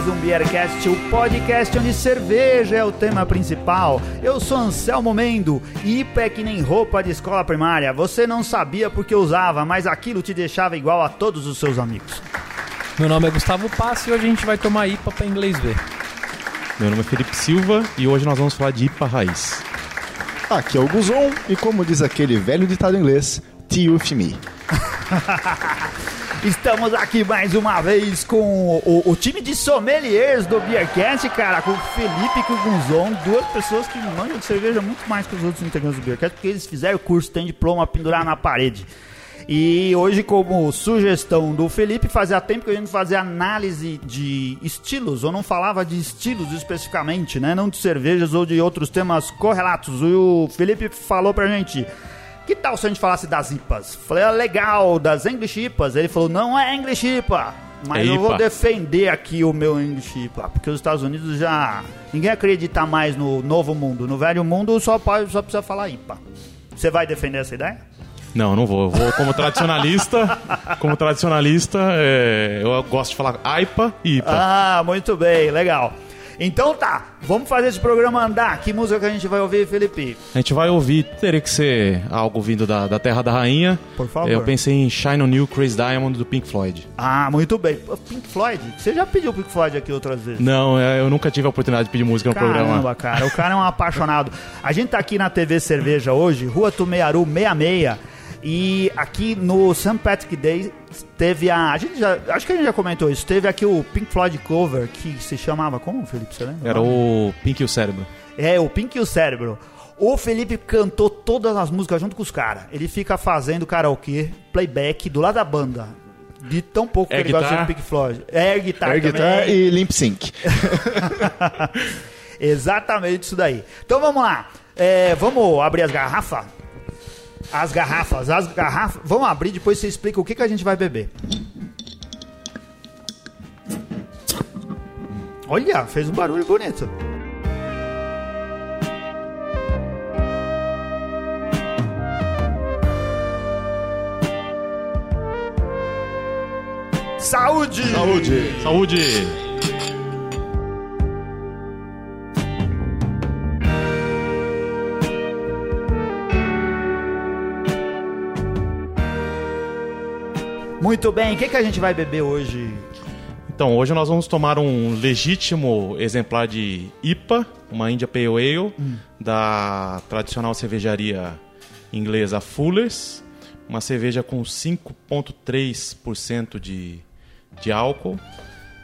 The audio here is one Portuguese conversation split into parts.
Mais um Beercast, o podcast onde cerveja é o tema principal. Eu sou Anselmo Mendo e IPA é que nem roupa de escola primária. Você não sabia porque usava, mas aquilo te deixava igual a todos os seus amigos. Meu nome é Gustavo Passo e hoje a gente vai tomar IPA para inglês ver. Meu nome é Felipe Silva e hoje nós vamos falar de IPA raiz. Aqui é o Guzon e como diz aquele velho ditado inglês, tea with me. Estamos aqui mais uma vez com o, o, time de sommeliers do Beercast, cara, com o Felipe e com o Gunzon, duas pessoas que manjam de cerveja muito mais que os outros integrantes do Beercast, porque eles fizeram curso, tem diploma pendurar na parede. E hoje, como sugestão do Felipe, fazia tempo que a gente fazia análise de estilos, ou não falava de estilos especificamente, né? Não de cervejas ou de outros temas correlatos. E o Felipe falou pra gente que tal se a gente falasse das IPAs? Falei, ah, legal, das English IPAs. Ele falou, não é English IPA. Mas É eu vou IPA. defender aqui o meu English IPA, porque os Estados Unidos já... Ninguém acredita mais no novo mundo. No velho mundo só, pode, só precisa falar IPA. Você vai defender essa ideia? Não, não vou. Eu vou como tradicionalista. como tradicionalista, é, eu gosto de falar AIPA e IPA. Ah, muito bem, legal. Então tá, vamos fazer esse programa andar. Que música que a gente vai ouvir, Felipe? A gente vai ouvir, teria que ser algo vindo da, da Terra da Rainha. Por favor. Eu pensei em Shine on You, Crazy Diamond do Pink Floyd. Ah, muito bem. Pink Floyd? Você já pediu Pink Floyd aqui outras vezes? Não, é, eu nunca tive a oportunidade de pedir música no Caramba, programa. cara, o cara é um apaixonado. A gente tá aqui na TV Cerveja hoje, Rua Tumearu 66, e aqui no St. Patrick Day teve a. A gente já. Acho que a gente já comentou isso. Teve aqui o Pink Floyd cover, que se chamava. Como, Felipe? Você lembra? Era o Pink e o Cérebro. É, o Pink e o Cérebro. O Felipe cantou todas as músicas junto com os caras. Ele fica fazendo karaokê, playback do lado da banda. De tão pouco que Air ele gosta guitar? de Pink Floyd. É, Air guitar Air também. guitar e limp sync. Exatamente isso daí. Então vamos lá. É, vamos abrir as garrafas? As garrafas, as garrafas. Vamos abrir, depois você explica o que, que a gente vai beber. Olha, fez um barulho bonito. Saúde! Saúde! Saúde! Muito bem, o que, que a gente vai beber hoje? Então, hoje nós vamos tomar um legítimo exemplar de IPA, uma India Pale Ale, da tradicional cervejaria inglesa Fuller's, uma cerveja com 5,3% de, de álcool.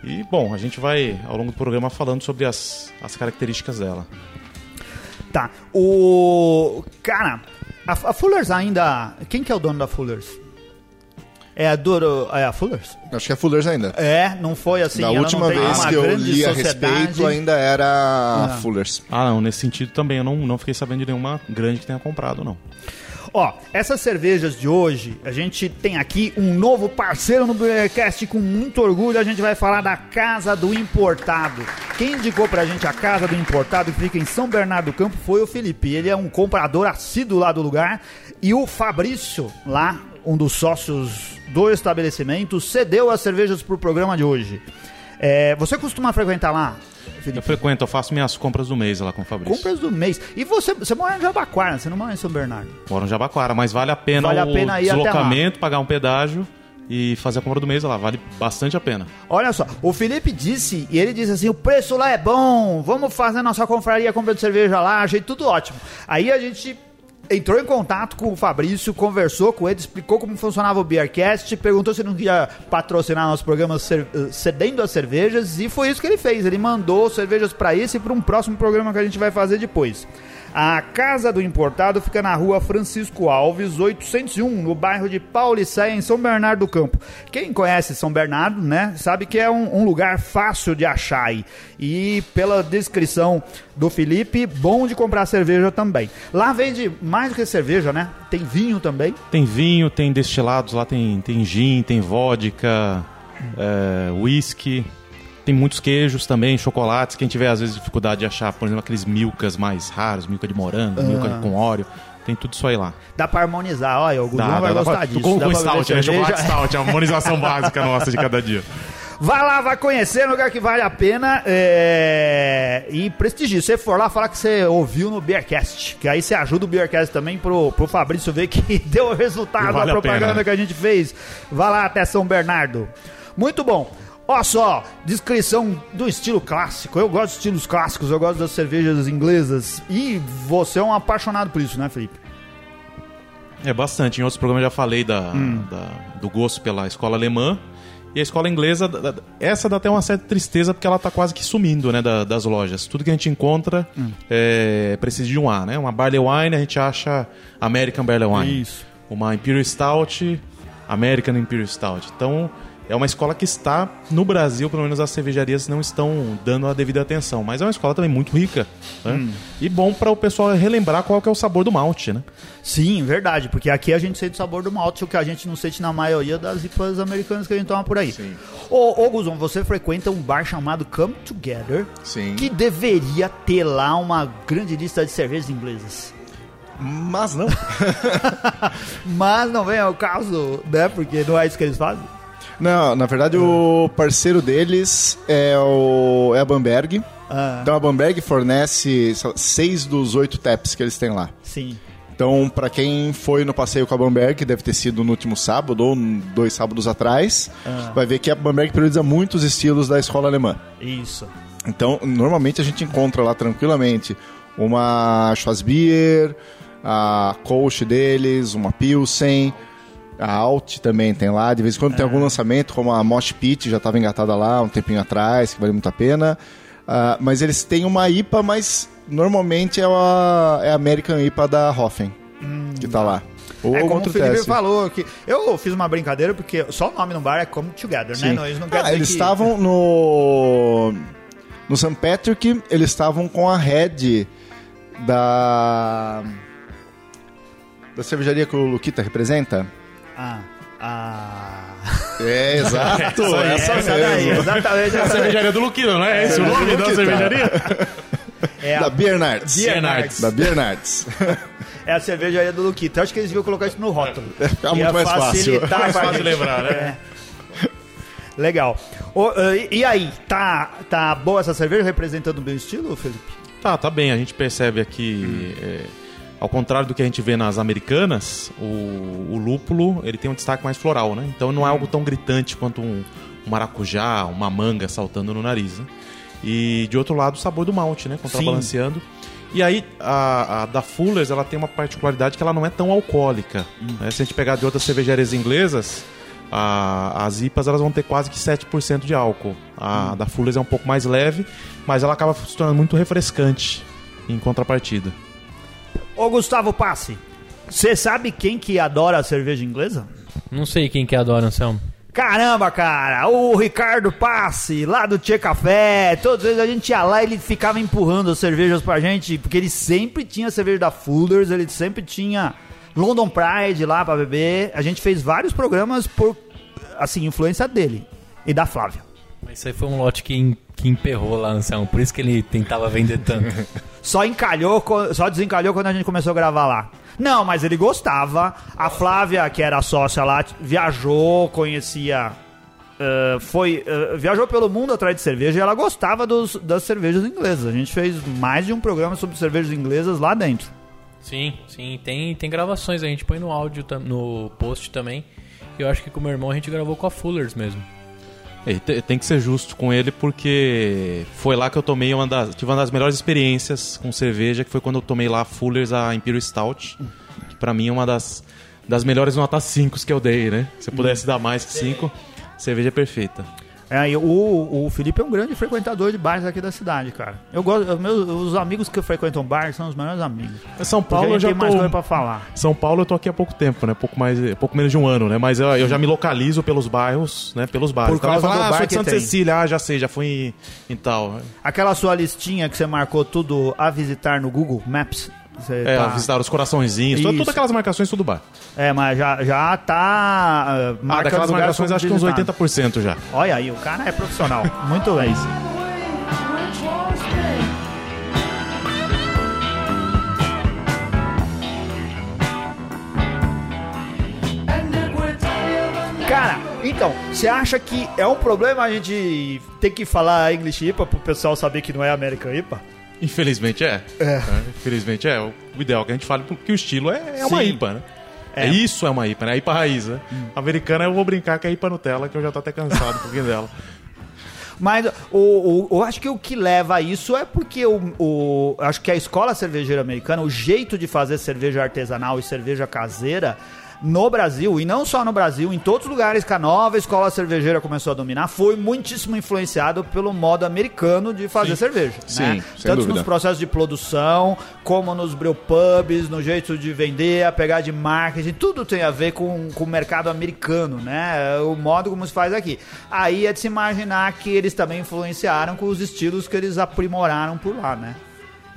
E, bom, a gente vai, ao longo do programa, falando sobre as, as características dela. Tá, o. Cara, a, a Fullers ainda. Quem que é o dono da Fullers? É a Duro. É a Fullers? Acho que é Fullers ainda. É, não foi assim. da última não vez que eu li a sociedade. respeito ainda era Fullers. Ah, não, nesse sentido também eu não, não fiquei sabendo de nenhuma grande que tenha comprado, não. Ó, essas cervejas de hoje, a gente tem aqui um novo parceiro no Beercast com muito orgulho. A gente vai falar da Casa do Importado. Quem indicou pra gente a Casa do Importado, que fica em São Bernardo do Campo, foi o Felipe. Ele é um comprador assíduo lá do lugar. E o Fabrício, lá, um dos sócios do estabelecimento, cedeu as cervejas pro programa de hoje. É, você costuma frequentar lá, Eu Felipe? frequento, eu faço minhas compras do mês lá com o Fabrício. Compras do mês. E você, você mora em Jabaquara, você não mora em São Bernardo? Moro no Jabaquara, mas vale a pena Vale a o pena lá. deslocamento, pagar um pedágio e fazer a compra do mês lá. Vale bastante a pena. Olha só, o Felipe disse, e ele disse assim: o preço lá é bom, vamos fazer nossa confraria, compra de cerveja lá, achei tudo ótimo. Aí a gente entrou em contato com o Fabrício, conversou com ele, explicou como funcionava o Beercast, perguntou se não queria patrocinar nosso programa eh, cedendo as cervejas, e foi isso que ele fez. Ele mandou cervejas para esse e para um próximo programa que a gente vai fazer depois. A Casa do Importado fica na rua Francisco Alves, 801, no bairro de Paulicéia, em São Bernardo do Campo. Quem conhece São Bernardo, né, sabe que é um, um lugar fácil de achar aí. E pela descrição do Felipe, bom de comprar cerveja também. Lá vende mais do que cerveja, né? Tem vinho também. Tem vinho, tem destilados, lá tem, tem gin, tem vodka, é, whisky. Tem muitos queijos também, chocolates. Quem tiver às vezes dificuldade de achar, por exemplo, aqueles milkas mais raros, milka de morango, milka com óleo. Tem tudo isso aí lá. Dá pra harmonizar, olha, o Guzão vai gostar disso. Com, Dá com pra stout, né? Chocolate stout, é a harmonização básica nossa de cada dia. Vai lá, vai conhecer, é um lugar que vale a pena é... e prestigie. Se você for lá, fala que você ouviu no Beercast, que aí você ajuda o Beercast também pro, pro Fabrício ver que deu o resultado Vale da a propaganda pena. que a gente fez. Vai lá até São Bernardo. Muito bom. Olha só, descrição do estilo clássico. Eu gosto de estilos clássicos, eu gosto das cervejas inglesas. E você é um apaixonado por isso, né, Felipe? É bastante. Em outros programas eu já falei da, Hum. da- do gosto pela escola alemã. E a escola inglesa, essa dá até uma certa tristeza porque ela tá quase que sumindo, né, da- das lojas. Tudo que a gente encontra Hum. é, precisa de um A, né? Uma Barley Wine, a gente acha American Barley Wine. Isso. Uma Imperial Stout, American Imperial Stout. Então, é uma escola que está no Brasil, pelo menos as cervejarias não estão dando a devida atenção. Mas é uma escola também muito rica, né? Hum. E bom para o pessoal relembrar qual que é o sabor do malte, né? Sim, verdade, porque aqui a gente sente o sabor do malte, o que a gente não sente na maioria das IPAs americanas que a gente toma por aí. Sim. Ô, ô Guzon, você frequenta um bar chamado Come Together, Sim. que deveria ter lá uma grande lista de cervejas inglesas. Mas não. Mas não vem ao caso, né? Porque não é isso que eles fazem. Não, na verdade o parceiro deles é, o, é a Bamberg. Ah, Então a Bamberg fornece lá, seis dos oito taps que eles têm lá. sim. Então, pra quem foi no passeio com a Bamberg, deve ter sido no último sábado ou dois sábados atrás, Ah. vai ver que a Bamberg prioriza muitos estilos da escola alemã. Isso. Então, normalmente a gente encontra lá tranquilamente uma Schwarzbier, a Kolsch deles, uma Pilsen, a Alt também tem lá. De vez em quando tem algum lançamento, como a Mosh Pit, já estava engatada lá um tempinho atrás, que vale muito a pena. Ah, mas eles têm uma IPA, mas normalmente é a, é a American IPA da Hoffen, que tá lá. Ou é algum como o Felipe teste. falou que eu fiz uma brincadeira porque só o nome no bar é Come Together, né? Sim. Não, eles não Ah, eles que- estavam no no St. Patrick, eles estavam com a head da da cervejaria que o Luquita representa. Ah, ah... É, exato, essa, essa daí, exatamente. Essa daí. cervejaria do Luquino, não é esse o É, nome da cervejaria? É Da a, Biernards. Biernards. Da Biernards. é a cervejaria do Luquita. Eu acho que eles deviam colocar isso no rótulo. Fica muito mais fácil. facilitar Mais fácil gente. lembrar, né? É. Legal. Ô, e- e aí, tá, tá boa essa cerveja representando o meu estilo, Felipe? Tá, tá bem. A gente percebe aqui, é, ao contrário do que a gente vê nas americanas, o, o lúpulo ele tem um destaque mais floral, né? Então não é algo tão gritante quanto um, um maracujá, uma manga saltando no nariz, né? E de outro lado, o sabor do malte, né? Contrabalanceando. E aí, a, a da Fuller's, ela tem uma particularidade que ela não é tão alcoólica. né? Se a gente pegar de outras cervejarias inglesas, a- as IPAs elas vão ter quase que 7% de álcool. A da Fuller's é um pouco mais leve, mas ela acaba se tornando muito refrescante em contrapartida. Ô, Gustavo Passe, você sabe quem que adora a cerveja inglesa? Não sei quem que adora, Anselmo. Caramba, cara, o Ricardo Passe, lá do Tchê Café, todas as vezes a gente ia lá e ele ficava empurrando as cervejas pra gente, porque ele sempre tinha cerveja da Fullers, ele sempre tinha London Pride lá pra beber. A gente fez vários programas por, assim, influência dele e da Flávia. Mas isso aí foi um lote que, que emperrou lá, Anselmo. Por isso que ele tentava vender tanto. Só encalhou, só desencalhou quando a gente começou a gravar lá. Não, mas ele gostava. A Flávia, que era sócia lá, viajou, conhecia. eh, foi eh, viajou pelo mundo atrás de cerveja e ela gostava dos- das cervejas inglesas. A gente fez mais de um programa sobre cervejas inglesas lá dentro. sim, sim. Tem, tem gravações. A gente põe no áudio, no post também. Eu acho que com o meu irmão a gente gravou com a Fullers mesmo. Te- tem que ser justo com ele porque foi lá que eu tomei uma das, tive uma das melhores experiências com cerveja, que foi quando eu tomei lá a Fuller's a Imperial Stout, que pra mim é uma das, das melhores notas 5 que eu dei, né? Se eu pudesse dar mais que 5, cerveja é perfeita. É, o, o Felipe é um grande frequentador de bares aqui da cidade, cara. Eu gosto, os meus, os amigos que frequentam bares são os melhores amigos. São Paulo eu já tem mais coisa tô pra falar. São Paulo eu tô aqui há pouco tempo, né? Pouco mais, pouco menos de um ano, né? Mas eu, eu já me localizo pelos bairros, né? Pelos bares. Por causa Então, falo, ah, bar sou de Santa tem. Cecília, ah, já sei, já fui em, em tal. Aquela sua listinha que você marcou tudo a visitar no Google Maps. Você É, tá- visitar os coraçõezinhos, todas, todas aquelas marcações tudo bar. É, mas já, já tá. Uh, Ah, daquelas marcações acho que uns 80% já. Olha aí, o cara é profissional. Muito bem. Cara, Então, você acha que é um problema a gente ter que falar English IPA pro pessoal saber que não é American IPA? Infelizmente é. É. Infelizmente é. O ideal é que a gente fale que o estilo é, é uma. IPA, né? É. É. isso é uma IPA, né? A IPA raiz, né? Americana eu vou brincar que é IPA Nutella, que eu já tô até cansado um pouquinho dela. Mas o, o- eu acho que o que leva a isso é porque o, o- acho que a escola cervejeira americana, o jeito de fazer cerveja artesanal e cerveja caseira no Brasil, e não só no Brasil, em todos os lugares que a nova escola cervejeira começou a dominar, foi muitíssimo influenciado pelo modo americano de fazer cerveja. Sim, né? Tanto dúvida. nos processos de produção, como nos brewpubs, no jeito de vender, a pegar de marketing, tudo tem a ver com, com o mercado americano, né? O modo como se faz aqui. Aí é de se imaginar que eles também influenciaram com os estilos que eles aprimoraram por lá, né?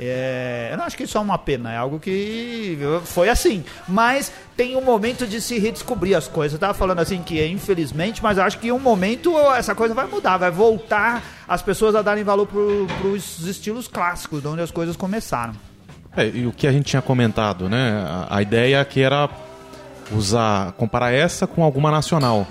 É, eu não acho que isso é uma pena, é algo que foi assim. Mas tem um momento de se redescobrir as coisas. Eu tava falando assim que é infelizmente, mas acho que em um momento essa coisa vai mudar, vai voltar as pessoas a darem valor pro, pros estilos clássicos, de onde as coisas começaram. É, e o que a gente tinha comentado, né? A, a ideia que era usar, comparar essa com alguma nacional.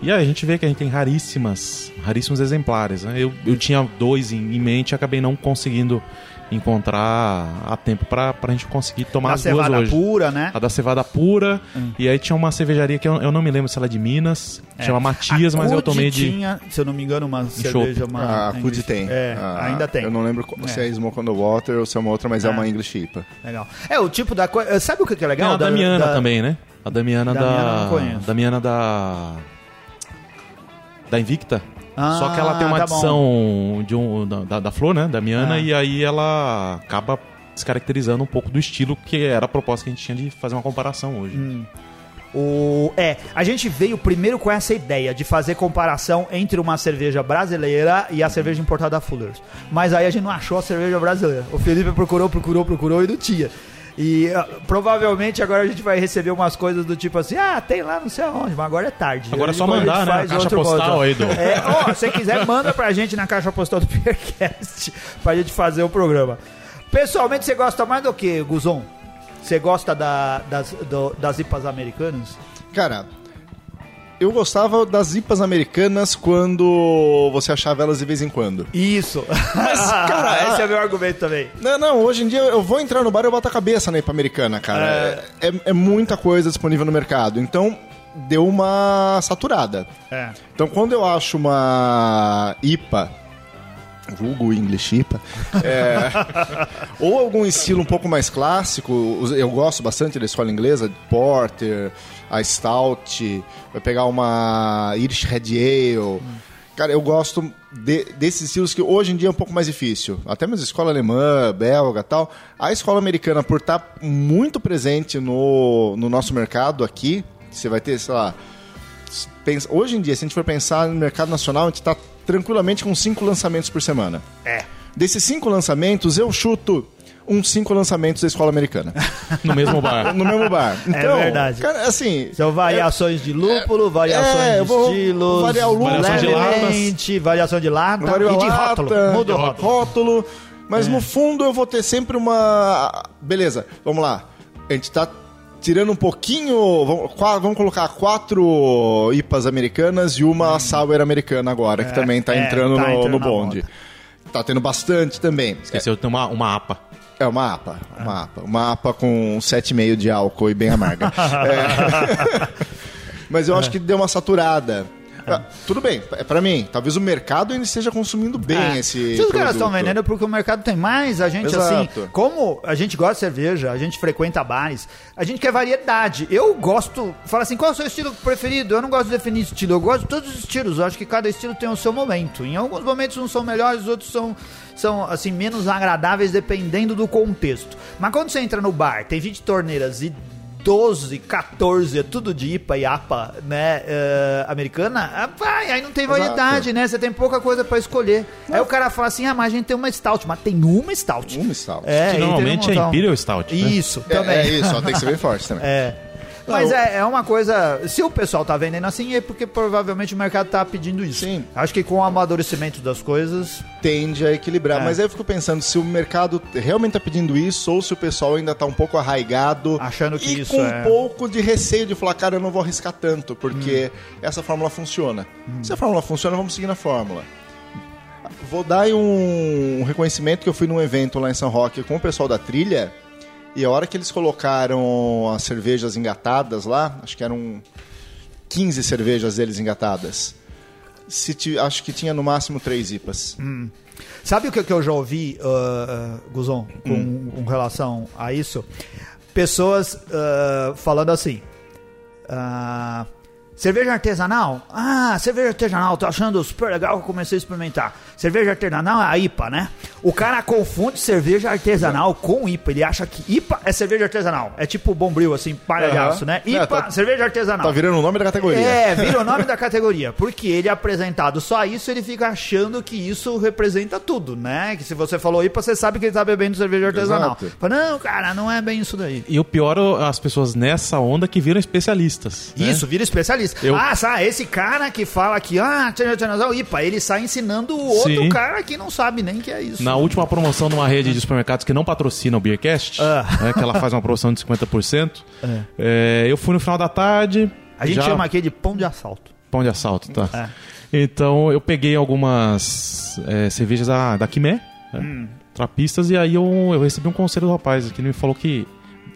E aí a gente vê que a gente tem raríssimas, raríssimos exemplares. Né? Eu, eu tinha dois em, em mente e acabei não conseguindo encontrar a tempo pra, pra gente conseguir tomar Na as duas cevada hoje. pura, né? A da cevada pura. E aí tinha uma cervejaria que eu, eu não me lembro se ela é de Minas, chama Matias, A mas eu tomei de. tinha, se eu não me engano, uma cerveja, uma... A English- Cud tem. É, Ah, ainda tem. Eu não lembro qual- se É. é Smoke on the Water ou se é uma outra, mas é, É. uma English IPA. Legal. É, o tipo da coisa... Sabe o que que é Tem legal? a Damiana Da- também, né? A Damiana da. Damiana da. Da Invicta. Ah, Só que ela tem uma tá bom. adição de um, da, da, da flor, né? Damiana, Ah. e aí ela acaba descaracterizando um pouco do estilo que era a proposta que a gente tinha de fazer uma comparação hoje. Hum. O, é, a gente veio primeiro com essa ideia de fazer comparação entre uma cerveja brasileira e a cerveja importada da Fuller's. Mas aí a gente não achou a cerveja brasileira. O Felipe procurou, procurou, procurou e não tinha. E ah, provavelmente agora a gente vai receber umas coisas do tipo assim: ah, tem lá não sei aonde, mas agora é tarde. Agora é só mandar, né? Na caixa postal modo. aí do- É, ó, se você quiser, manda pra gente na caixa postal do Peercast pra gente fazer o programa. Pessoalmente, você gosta mais do que, Guzon? Você gosta da- das, do- das IPAs americanas? Cara, eu gostava das IPAs americanas quando você achava elas de vez em quando. Isso. Mas, cara, esse é meu argumento também. Não, não, hoje em dia eu vou entrar no bar e eu boto a cabeça na IPA americana, cara. É, é- é muita coisa disponível no mercado. Então, deu uma saturada. É. Então, quando eu acho uma IPA, vulgo English IPA, é, ou algum estilo um pouco mais clássico, eu gosto bastante da escola inglesa, Porter, a Stout, vai pegar uma Irish Red Ale. Cara, eu gosto de- desses estilos que hoje em dia é um pouco mais difícil. Até mesmo escola alemã, belga tal. A escola americana, por estar muito presente no, no nosso mercado aqui, você vai ter, sei lá, pensa- hoje em dia, se a gente for pensar no mercado nacional, a gente está tranquilamente com cinco lançamentos por semana. É. Desses cinco lançamentos, eu chuto uns cinco lançamentos da escola americana. No mesmo bar. no mesmo bar. Então, verdade. Cara, assim. São variações de lúpulo, variações é, eu de vou estilos, variar o lúpulo, Variação de levemente, variação de lata vario e de lata, rótulo. Muda o rótulo. rótulo. Mas no fundo eu vou ter sempre uma. Beleza, vamos lá. A gente tá tirando um pouquinho. Vamos, vamos colocar quatro IPAs americanas e uma sour americana agora, que também tá é, entrando tá no, entrando no bonde. Tá tendo bastante também. Esqueceu de ter uma, uma APA. É uma APA, uma APA. Uma APA com 7,5 de álcool e bem amarga. É. Mas eu acho que deu uma saturada. Ah, tudo bem, é pra mim. Talvez o mercado ainda esteja consumindo bem É. esse. Se os caras estão vendendo porque o mercado tem mais, a gente Exato. assim, como a gente gosta de cerveja, a gente frequenta bares, a gente quer variedade. Eu gosto, fala assim, qual é o seu estilo preferido? Eu não gosto de definir estilo, eu gosto de todos os estilos. Eu acho que cada estilo tem o seu momento. Em alguns momentos uns são melhores, outros são são assim menos agradáveis dependendo do contexto. Mas quando você entra no bar, tem 20 torneiras e 12, 14, é tudo de IPA e APA, né, eh, americana, ah, vai, aí não tem Exato. variedade, né? Você tem pouca coisa pra escolher. Aí o cara fala assim: ah, mas a gente tem uma stout, mas tem uma stout. Uma stout. É, Que normalmente um é. Imperial Stout. né? Isso, É, também. é isso, ó, tem que ser bem forte também. É. Mas Não, é, é uma coisa. Se o pessoal tá vendendo assim, é porque provavelmente o mercado tá pedindo isso. Sim. Acho que com o amadurecimento das coisas. tende a equilibrar. É. Mas aí eu fico pensando se o mercado realmente tá pedindo isso ou se o pessoal ainda tá um pouco arraigado. Achando que e isso com é- um pouco de receio de falar, cara, eu não vou arriscar tanto, porque Hum. essa fórmula funciona. Se a fórmula funciona, vamos seguir na fórmula. Vou dar um, um reconhecimento que eu fui num evento lá em São Roque com o pessoal da trilha. E a hora que eles colocaram as cervejas engatadas lá, acho que eram 15 cervejas deles engatadas. Ti- acho que tinha no máximo três IPAs. Sabe o que, que eu já ouvi, uh, Guzon, com, com relação a isso? Pessoas uh, falando assim. ah, cerveja artesanal? Ah, cerveja artesanal, tô achando super legal que eu comecei a experimentar. Cerveja artesanal é a IPA, né? O cara confunde cerveja artesanal com IPA. Ele acha que IPA é cerveja artesanal. É tipo bombril, assim, palha de Aham. aço, né? É, IPA, tá- cerveja artesanal. Tá virando o nome da categoria. É, vira o nome da categoria. Porque ele é apresentado só isso, ele fica achando que isso representa tudo, né? Que se você falou IPA, você sabe que ele tá bebendo cerveja artesanal. Exato. Fala, não, cara, não é bem isso daí. E o pior, as pessoas nessa onda que viram especialistas. né? Isso, vira especialista. Eu- Ah, sabe, esse cara que fala que, ah, artesanal, IPA, ele sai ensinando o outro Sim. cara que não sabe nem que é isso. Na última promoção numa rede de supermercados que não patrocina o Beercast, Ah. né, que ela faz uma promoção de 50%, é, eu fui no final da tarde. A gente já- chama aqui de pão de assalto. Pão de assalto, tá. É. Então eu peguei algumas é, cervejas da, da Quimé, né, Hum. trapistas, e aí eu, eu recebi um conselho do rapaz que ele me falou que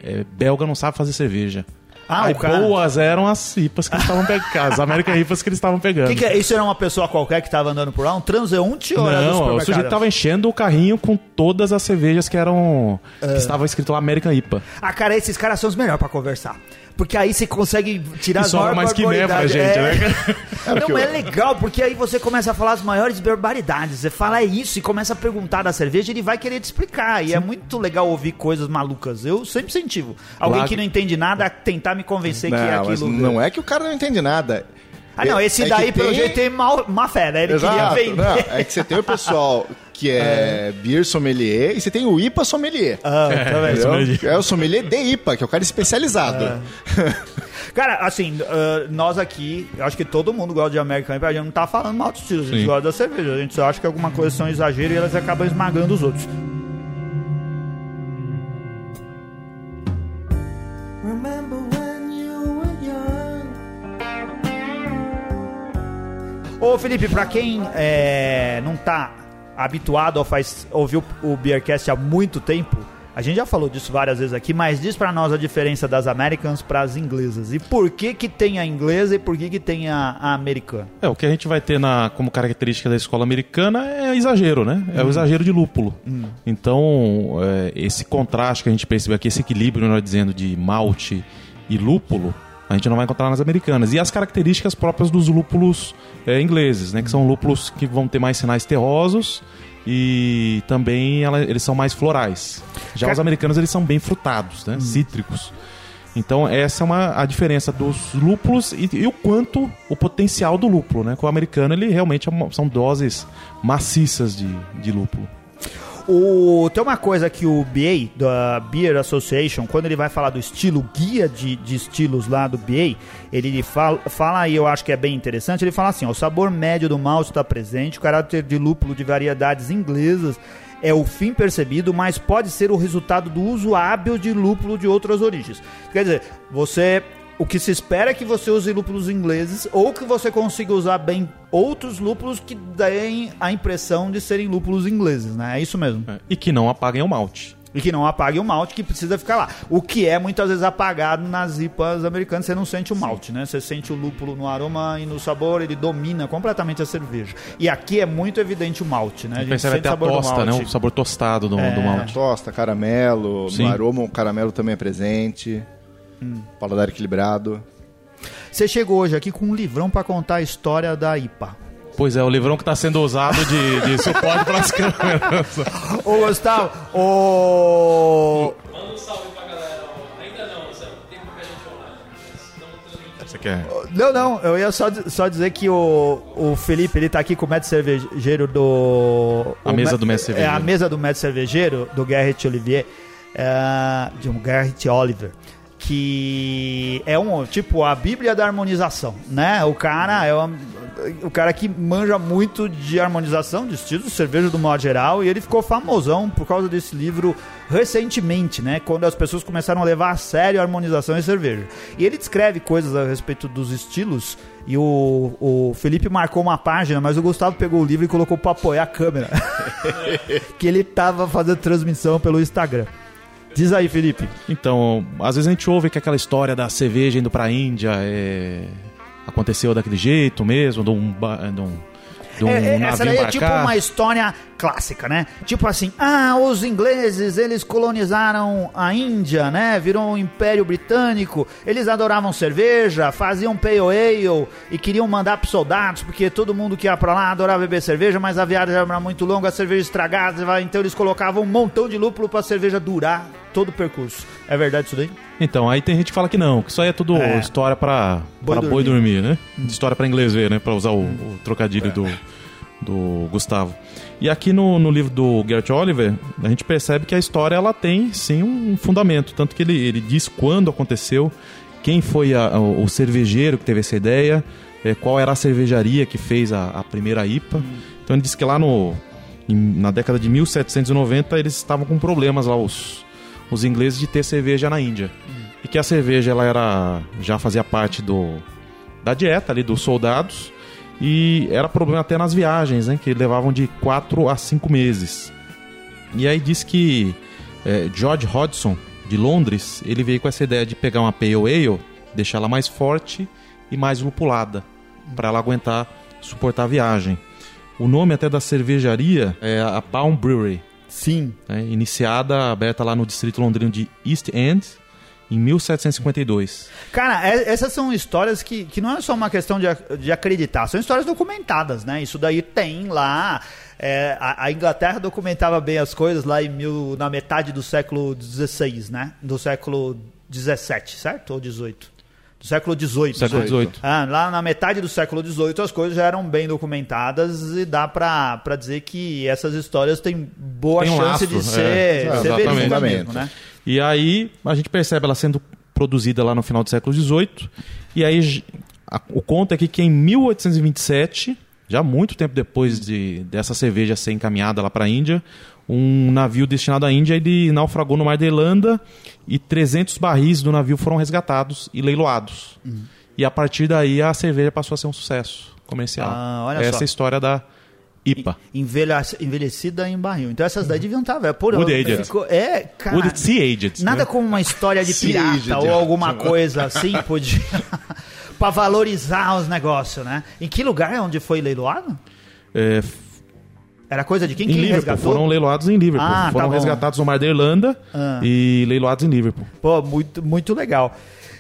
é, belga não sabe fazer cerveja. Ah, boas eram as IPAs que eles estavam pegando, as American IPAs que eles estavam pegando. Que que é? Isso era uma pessoa qualquer que tava andando por lá? Um transeunte ou era do Não, o supermercado? sujeito tava enchendo o carrinho com todas as cervejas que eram. Que estava escrito lá American IPA. Ah, cara, esses caras são os melhores pra conversar. Porque aí você consegue tirar E as sobra maiores mais Quimé pra barbaridades. gente, É. né? Não, é legal, porque aí você começa a falar as maiores barbaridades. Você fala é isso e começa a perguntar da cerveja, ele vai querer te explicar. E é muito legal ouvir coisas malucas. Eu sempre incentivo. Alguém Claro. que não entende nada a tentar me convencer que é Não, aquilo. não é que o cara não entende nada. Ah, não, esse É daí, pelo tem- jeito, tem mal, má fé, né? Ele Exato. queria vender. Não, é que você tem o pessoal que é, beer sommelier e você tem o IPA sommelier. Ah? Entendeu? É o sommelier de IPA, que é o cara especializado. Cara, assim, ah, nós aqui, eu acho que todo mundo gosta de American IPA, a gente não tá falando mal dos estilos, a gente gosta da cerveja, a gente só acha que alguma coisa são exagero e elas acabam esmagando os outros. Ô Felipe, pra quem é, não tá habituado ou faz ouvir o, Beercast há muito tempo, a gente já falou disso várias vezes aqui, mas diz pra nós a diferença das Americans pras inglesas. E por que que tem a inglesa e por que que tem a, a americana? É, o que a gente vai ter na, como característica da escola americana é exagero, né? É o exagero de lúpulo. Então, é, esse contraste que a gente percebe aqui, esse equilíbrio, nós dizendo, de malte e lúpulo, a gente não vai encontrar nas americanas. E as características próprias dos lúpulos é, ingleses, né? Que são lúpulos que vão ter mais sinais terrosos e também ela- eles são mais florais. Já Ca- os americanos, eles são bem frutados, né? Cítricos. Então essa é uma, a diferença dos lúpulos e, e o quanto o potencial do lúpulo, né? Que o americano ele realmente é uma- são doses maciças de, de lúpulo. O, tem uma coisa que o BA, da Beer Association, quando ele vai falar do estilo, guia de, de estilos lá do BA, ele fala, fala, e eu acho que é bem interessante, ele fala assim, ó, o sabor médio do malte está presente, o caráter de lúpulo de variedades inglesas é o fim percebido, mas pode ser o resultado do uso hábil de lúpulo de outras origens. Quer dizer, você o que se espera é que você use lúpulos ingleses ou que você consiga usar bem outros lúpulos que deem a impressão de serem lúpulos ingleses, né? É isso mesmo. É, E que não apaguem o malte. E que não apague o malte que precisa ficar lá. O que é muitas vezes apagado nas IPAs americanas, você não sente o malte, né? Você sente o lúpulo no aroma e no sabor, ele domina completamente a cerveja. E aqui é muito evidente o malte, né? A gente sente até a sabor do tosta, né? O sabor tostado do, É. do malte. Tosta, caramelo, Sim. no aroma o caramelo também é presente. Paladar equilibrado. Você chegou hoje aqui com um livrão pra contar a história da IPA. Pois é, o livrão que está sendo usado de, de suporte para as câmeras. Ô, Gustavo, ô... Manda um salve pra galera. Ainda não. Tem pouca gente online. Você quer? Não, não, eu ia só, só dizer que o, o Felipe, ele tá aqui com o mestre cervejeiro do... A mesa me- do mestre É, a cervejeiro. mesa do mestre cervejeiro, do Garrett Olivier, é, de um Garrett Oliver, que é um tipo a Bíblia da harmonização, né? O cara é uma- o cara que manja muito de harmonização de estilos cerveja do modo geral e ele ficou famosão por causa desse livro recentemente, né? Quando as pessoas começaram a levar a sério a harmonização em cerveja. E ele descreve coisas a respeito dos estilos e o, o Felipe marcou uma página, mas o Gustavo pegou o livro e colocou pra apoiar a câmera. que ele tava fazendo transmissão pelo Instagram. Diz aí, Felipe. Então, às vezes a gente ouve que aquela história da cerveja indo pra Índia é... aconteceu daquele jeito mesmo, de um, de um, de um É, é, navio essa daí é tipo cá. uma história clássica, né? Tipo assim, ah, os ingleses, eles colonizaram a Índia, né? Virou um império britânico. Eles adoravam cerveja, faziam pale ale e queriam mandar pros soldados, porque todo mundo que ia pra lá adorava beber cerveja, mas a viagem era muito longa, a cerveja estragada, então eles colocavam um montão de lúpulo pra cerveja durar todo o percurso. É verdade isso daí? Então, aí tem gente que fala que não, que isso aí é tudo É. história pra Boi pra boi dormir. dormir, né? História pra inglês ver, né? Pra usar o, o trocadilho do, do Gustavo. E aqui no, no livro do Gert Oliver, a gente percebe que a história ela tem sim um fundamento. Tanto que ele, ele diz quando aconteceu, quem foi a- o, o cervejeiro que teve essa ideia, eh, qual era a cervejaria que fez a, a primeira IPA. Então ele diz que lá no, em- na década de 1790 eles estavam com problemas lá, os, os ingleses, de ter cerveja na Índia. E que a cerveja ela era já fazia parte do, da dieta ali dos soldados e era problema até nas viagens, né, que levavam de 4 a 5 meses. E aí diz que eh, George Hodgson, de Londres, ele veio com essa ideia de pegar uma Pale Ale, deixar ela mais forte e mais lupulada, para ela aguentar suportar a viagem. O nome até da cervejaria é a Baum Brewery, Sim. né, iniciada, aberta lá no distrito londrino de East End, em 1752. Cara, é- essas são histórias que, que não é só uma questão de, de acreditar, são histórias documentadas, né? Isso daí tem lá. é, a, a Inglaterra documentava bem as coisas lá em mil, na metade do século XVI, né? Do século XVII, certo? Ou XVIII? Do século XVIII. Século né? XVIII. Ah, lá na metade do século XVIII as coisas já eram bem documentadas e dá pra, pra dizer que essas histórias têm boa Tem um chance de ser, É, ser mesmo, né? E aí a gente percebe ela sendo produzida lá no final do século XVIII. E aí a- o conto é que, que em 1827, já muito tempo depois de, dessa cerveja ser encaminhada lá para a Índia, um navio destinado à Índia ele naufragou no Mar da Irlanda e 300 barris do navio foram resgatados e leiloados. Hum. E a partir daí a cerveja passou a ser um sucesso comercial. Ah, olha Essa só. é a história da IPA. Envelhecida em barril. Então essas daí deviam estar, velho. Por Wood aged. ficou- É, cara. Would Sea Aged. Nada né? como uma história de pirata ou alguma coisa assim, podia. pra valorizar os negócios, né? Em que lugar é onde foi leiloado? É, Era coisa de quem em que Liverpool, resgatou? foram leiloados em Liverpool. Ah, tá foram bom. resgatados no Mar da Irlanda Ah. e leiloados em Liverpool. Pô, muito, muito legal.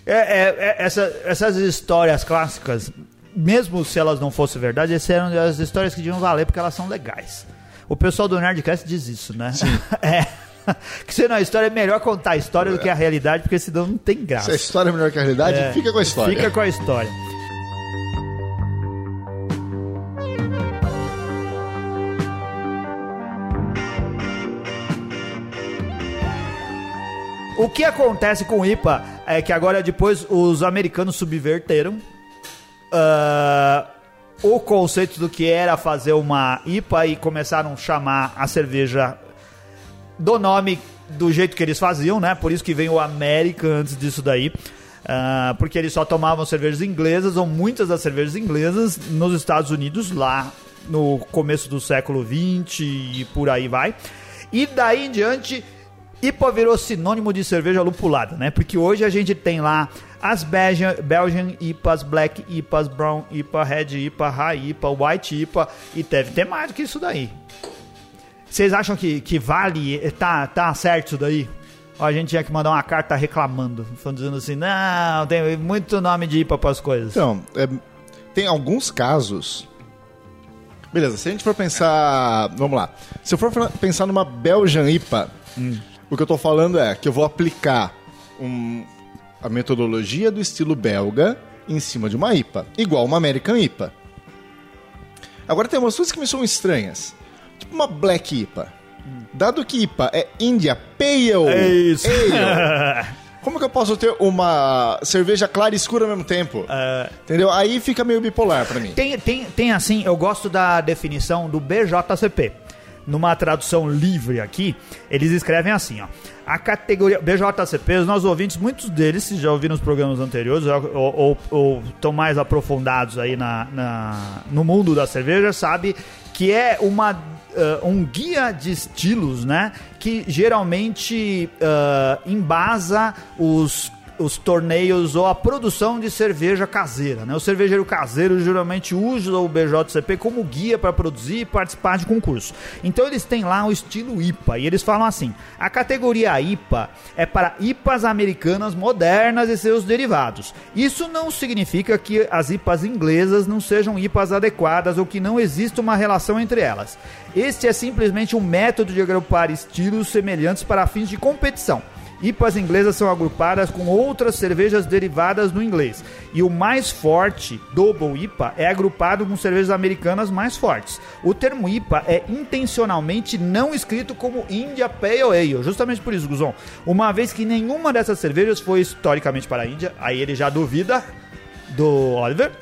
É, é- é- essa- essas histórias clássicas, mesmo se elas não fossem verdade, essas eram as histórias que deviam valer porque elas são legais. O pessoal do Nerdcast diz isso, né? é. Que se não a história é melhor contar a história do que a realidade, porque senão não tem Se graça. a história é melhor que a realidade, É, fica com a história. Fica com a história. O que acontece com o IPA é que agora depois os americanos subverteram ah, o conceito do que era fazer uma IPA e começaram a chamar a cerveja do nome do jeito que eles faziam, né? Por isso que vem o América antes disso daí. Ah, porque eles só tomavam cervejas inglesas, ou muitas das cervejas inglesas, nos Estados Unidos, lá no começo do século XX e por aí vai. E daí em diante, IPA virou sinônimo de cerveja lupulada, né? Porque hoje a gente tem lá as Belgian, Belgian IPAs, Black IPAs, Brown IPA, Red IPA, High IPA, White IPA, e deve ter mais do que isso daí. Vocês acham que, que vale, tá, tá certo isso daí? Ó, a gente tinha que mandar uma carta reclamando, falando dizendo assim, não, tem muito nome de IPA pras coisas. Então, é, tem alguns casos. Beleza, se a gente for pensar. Vamos lá. Se eu for pensar numa Belgian IPA, o que eu tô falando é que eu vou aplicar um- a metodologia do estilo belga em cima de uma IPA, igual uma American IPA. Agora tem umas coisas que me são estranhas. Tipo uma Black IPA. Dado que IPA é India Pale É isso. Ale, como que eu posso ter uma cerveja clara e escura ao mesmo tempo? Entendeu? Aí fica meio bipolar pra mim. Tem, tem, tem assim, eu gosto da definição do BJCP. Numa tradução livre aqui, eles escrevem assim, ó. A categoria BJCP, os nossos ouvintes, muitos deles, se já ouviram os programas anteriores ou estão mais aprofundados aí na, na- no mundo da cerveja, sabe que é uma ah, um guia de estilos, né? Que geralmente ah, embasa os os torneios ou a produção de cerveja caseira. Né? O cervejeiro caseiro geralmente usa o BJCP como guia para produzir e participar de concurso. Então eles têm lá o estilo IPA e eles falam assim: a categoria IPA é para IPAs americanas modernas e seus derivados. Isso não significa que as IPAs inglesas não sejam IPAs adequadas ou que não exista uma relação entre elas. Este é simplesmente um método de agrupar estilos semelhantes para fins de competição. IPAs inglesas são agrupadas com outras cervejas derivadas do inglês. E o mais forte, Double IPA, é agrupado com cervejas americanas mais fortes. O termo IPA é intencionalmente não escrito como India Pale Ale, justamente por isso, Guzon. Uma vez que nenhuma dessas cervejas foi historicamente para a Índia, aí ele já duvida do Oliver.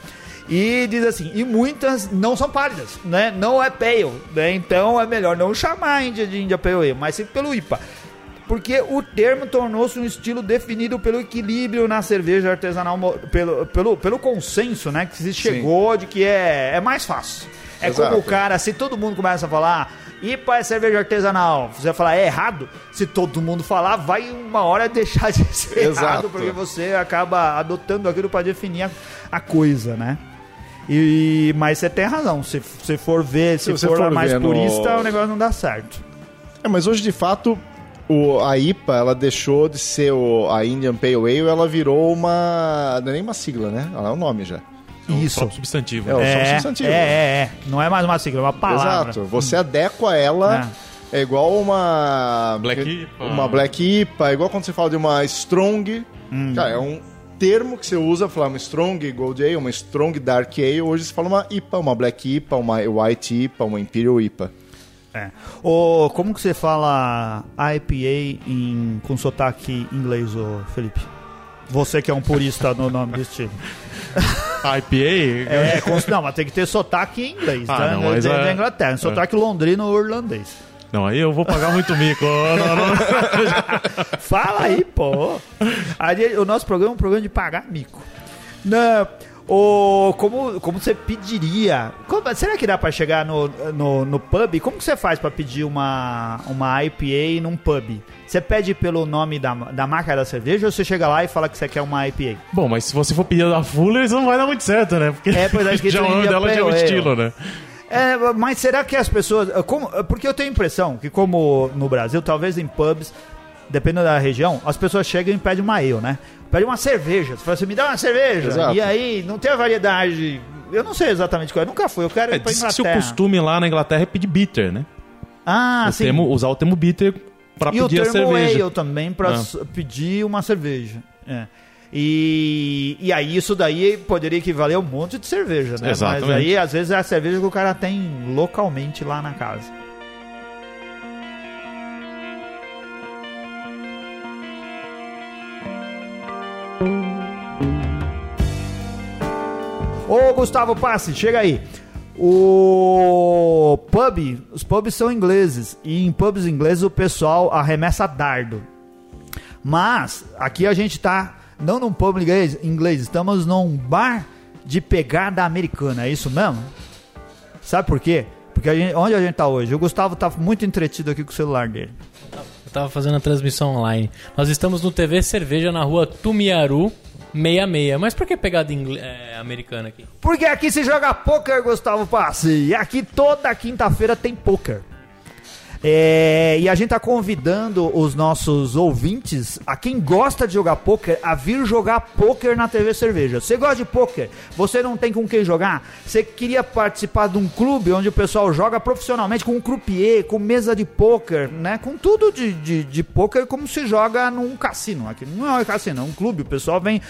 E diz assim, e muitas não são pálidas, né? Não é pale, né? Então é melhor não chamar a Índia de Índia Pale Ale, mas sim pelo IPA. Porque o termo tornou-se um estilo definido pelo equilíbrio na cerveja artesanal, pelo, pelo, pelo consenso, né? Que se chegou de que é, é mais fácil. É Exato. como o cara, se todo mundo começa a falar, IPA é cerveja artesanal, você vai falar, é errado? Se todo mundo falar, vai uma hora deixar de ser Exato. errado, porque você acaba adotando aquilo para definir a, a coisa, né? E, mas você tem razão, se você for ver, se, Se for, for mais no- purista, o negócio não dá certo. É, mas hoje, de fato, o, a IPA, ela deixou de ser o, a Indian Pale Ale, ela virou uma... Não é nem uma sigla, né? Ela é um nome já. Isso. Próprio substantivo. É, né? o É, substantivo. é, é, é. Não é mais uma sigla, é uma palavra. Exato. Você adequa ela... É igual uma... Black IPA. Uma Black IPA. É igual quando você fala de uma Strong. Cara, é um termo que você usa pra falar uma Strong Gold Ale, uma Strong Dark Ale. Hoje você fala uma IPA, uma Black IPA, uma White IPA, uma Imperial IPA. É. Ô, como que você fala IPA em, com sotaque inglês, ô Felipe? Você que é um purista no nome do estilo. IPA? É, com, não, mas tem que ter sotaque em inglês, Ah, né? não, mas da, é- da Inglaterra. Sotaque londrino ou irlandês. Não, aí eu vou pagar muito mico. Não, não, não. Fala aí, pô. Aí, o nosso programa é um programa de pagar mico. Não, o, como, como você pediria? como- será que dá pra chegar no, no, no pub? Como que você faz pra pedir uma, uma IPA num pub? Você pede pelo nome da, da marca da cerveja ou você chega lá e fala que você quer uma IPA? Bom, mas se você for pedir da Fullers, não vai dar muito certo, né? Porque É, pois é, escrito já o nome India dela já é um Pale Ale. estilo, né? É, mas será que as pessoas. Como, porque eu tenho a impressão que, como no Brasil, talvez em pubs, dependendo da região, as pessoas chegam e pedem uma ale, né? Pedem uma cerveja. Você fala assim, me dá uma cerveja. Exato. E aí, não tem a variedade. Eu não sei exatamente qual é, nunca fui. Eu quero É, ir pra diz que o Inglaterra. costume lá na Inglaterra é pedir bitter, né? Ah, o sim. termo, usar o termo bitter pra e o pedir a termo cerveja. ale também pra Ah. pedir uma cerveja. É. E, e aí isso daí poderia equivaler a um monte de cerveja, né? Exatamente. Mas aí às vezes é a cerveja que o cara tem localmente lá na casa. Ô Gustavo Passe, chega aí. O pub, os pubs são ingleses e em pubs ingleses o pessoal arremessa dardo. Mas aqui a gente tá não num pub inglês, inglês, estamos num bar de pegada americana, é isso mesmo? Sabe por quê? Porque a gente- onde a gente tá hoje? O Gustavo tá muito entretido aqui com o celular dele. Eu tava fazendo a transmissão online. Nós estamos no TV Cerveja na rua Tumiaru 66. Mas por que pegada é, americana aqui? Porque aqui se joga poker, Gustavo Passe. E aqui toda quinta-feira tem poker. É, e a gente tá convidando os nossos ouvintes, a quem gosta de jogar poker, a vir jogar poker na TV Cerveja. Você gosta de poker? Você não tem com quem jogar? Você queria participar de um clube onde o pessoal joga profissionalmente com um croupier, com mesa de poker, né? Com tudo de, de, de poker como se joga num cassino. Aqui não é um cassino, é um clube. O pessoal vem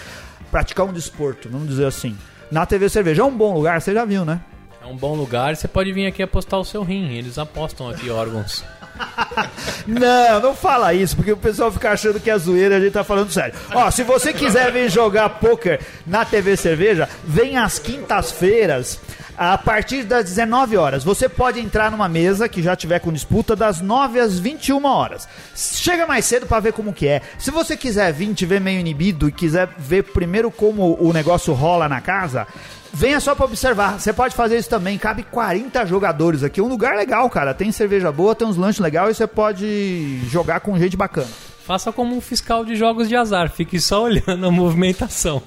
praticar um desporto, vamos dizer assim. Na TV Cerveja é um bom lugar, você já viu, né? É um bom lugar. Você pode vir aqui apostar o seu rim. Eles apostam aqui órgãos. Não, não fala isso, porque o pessoal fica achando que é zoeira e a gente tá falando sério. Ó, se você quiser vir jogar poker na TV Cerveja, vem às quintas-feiras. A partir das 19 horas, você pode entrar numa mesa que já tiver com disputa das 9 às 21 horas. Chega mais cedo pra ver como que é. Se você quiser vir te ver meio inibido e quiser ver primeiro como o negócio rola na casa, Venha só pra observar. Você pode fazer isso também. Cabe 40 jogadores aqui. Um lugar legal, cara. Tem cerveja boa, tem uns lanches legais e você pode jogar com gente bacana. Faça como um fiscal de jogos de azar, fique só olhando a movimentação.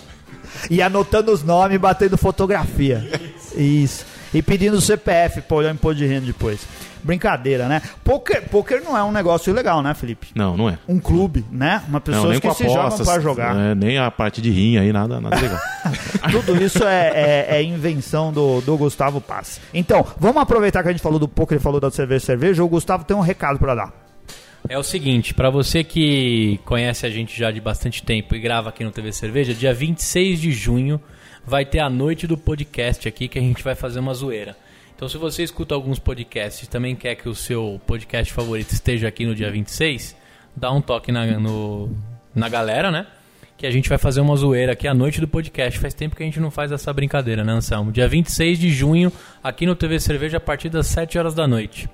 E anotando os nomes e batendo fotografia. Isso. E pedindo CPF pra olhar o imposto de renda depois. Brincadeira, né? Poker, poker não é um negócio legal, né, Felipe? Não, não é. Um clube, né? Uma Não, pessoa nem que se jogam apostas, pra jogar. é, nem a parte de rinha aí, nada, nada legal. Tudo isso é, é- é invenção do, do Gustavo Passe. Então, vamos aproveitar que a gente falou do poker e falou da cerveja cerveja. O Gustavo tem um recado pra dar. É o seguinte, pra você que conhece a gente já de bastante tempo e grava aqui no TV Cerveja, dia 26 de junho vai ter a noite do podcast aqui que a gente vai fazer uma zoeira. Então se você escuta alguns podcasts e também quer que o seu podcast favorito esteja aqui no dia 26, dá um toque na, no, na galera, né? Que a gente vai fazer uma zoeira aqui a noite do podcast. Faz tempo que a gente não faz essa brincadeira, né, Anselmo? Dia 26 de junho, aqui no TV Cerveja, a partir das 7 horas da noite.